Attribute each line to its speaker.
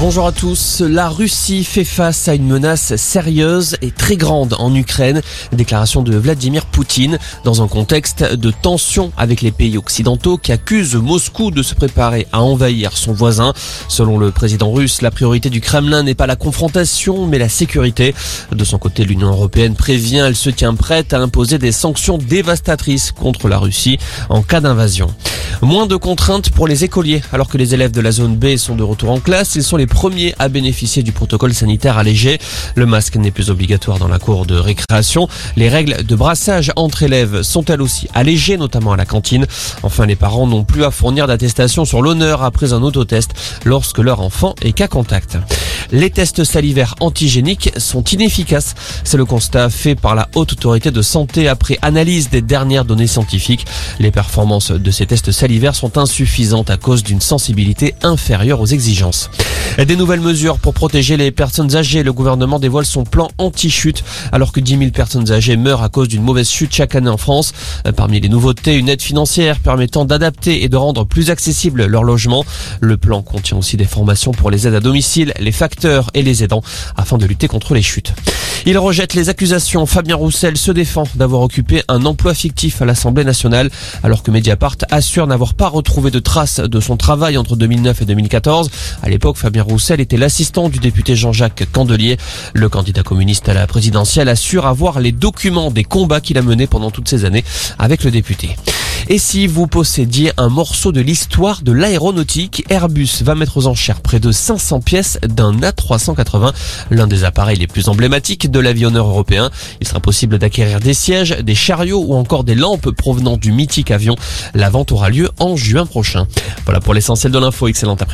Speaker 1: Bonjour à tous. La Russie fait face à une menace sérieuse et très grande en Ukraine. Déclaration de Vladimir Poutine dans un contexte de tension avec les pays occidentaux qui accusent Moscou de se préparer à envahir son voisin. Selon le président russe, la priorité du Kremlin n'est pas la confrontation mais la sécurité. De son côté, l'Union européenne prévient, elle se tient prête à imposer des sanctions dévastatrices contre la Russie en cas d'invasion. Moins de contraintes pour les écoliers. Alors que les élèves de la zone B sont de retour en classe, ils sont les premiers à bénéficier du protocole sanitaire allégé. Le masque n'est plus obligatoire dans la cour de récréation. Les règles de brassage entre élèves sont elles aussi allégées, notamment à la cantine. Enfin, les parents n'ont plus à fournir d'attestation sur l'honneur après un autotest lorsque leur enfant est cas contact. Les tests salivaires antigéniques sont inefficaces. C'est le constat fait par la Haute Autorité de Santé après analyse des dernières données scientifiques. Les performances de ces tests salivaires sont insuffisantes à cause d'une sensibilité inférieure aux exigences. Des nouvelles mesures pour protéger les personnes âgées. Le gouvernement dévoile son plan anti-chute alors que 10 000 personnes âgées meurent à cause d'une mauvaise chute chaque année en France. Parmi les nouveautés, une aide financière permettant d'adapter et de rendre plus accessible leur logement. Le plan contient aussi des formations pour les aides à domicile, les et les aidants afin de lutter contre les chutes. Il rejette les accusations. Fabien Roussel se défend d'avoir occupé un emploi fictif à l'Assemblée nationale alors que Mediapart assure n'avoir pas retrouvé de traces de son travail entre 2009 et 2014. À l'époque, Fabien Roussel était l'assistant du député Jean-Jacques Candelier. Le candidat communiste à la présidentielle assure avoir les documents des combats qu'il a menés pendant toutes ces années avec le député. Et si vous possédiez un morceau de l'histoire de l'aéronautique, Airbus va mettre aux enchères près de 500 pièces d'un A380, l'un des appareils les plus emblématiques de l'avionneur européen. Il sera possible d'acquérir des sièges, des chariots ou encore des lampes provenant du mythique avion. La vente aura lieu en juin prochain. Voilà pour l'essentiel de l'info. Excellente après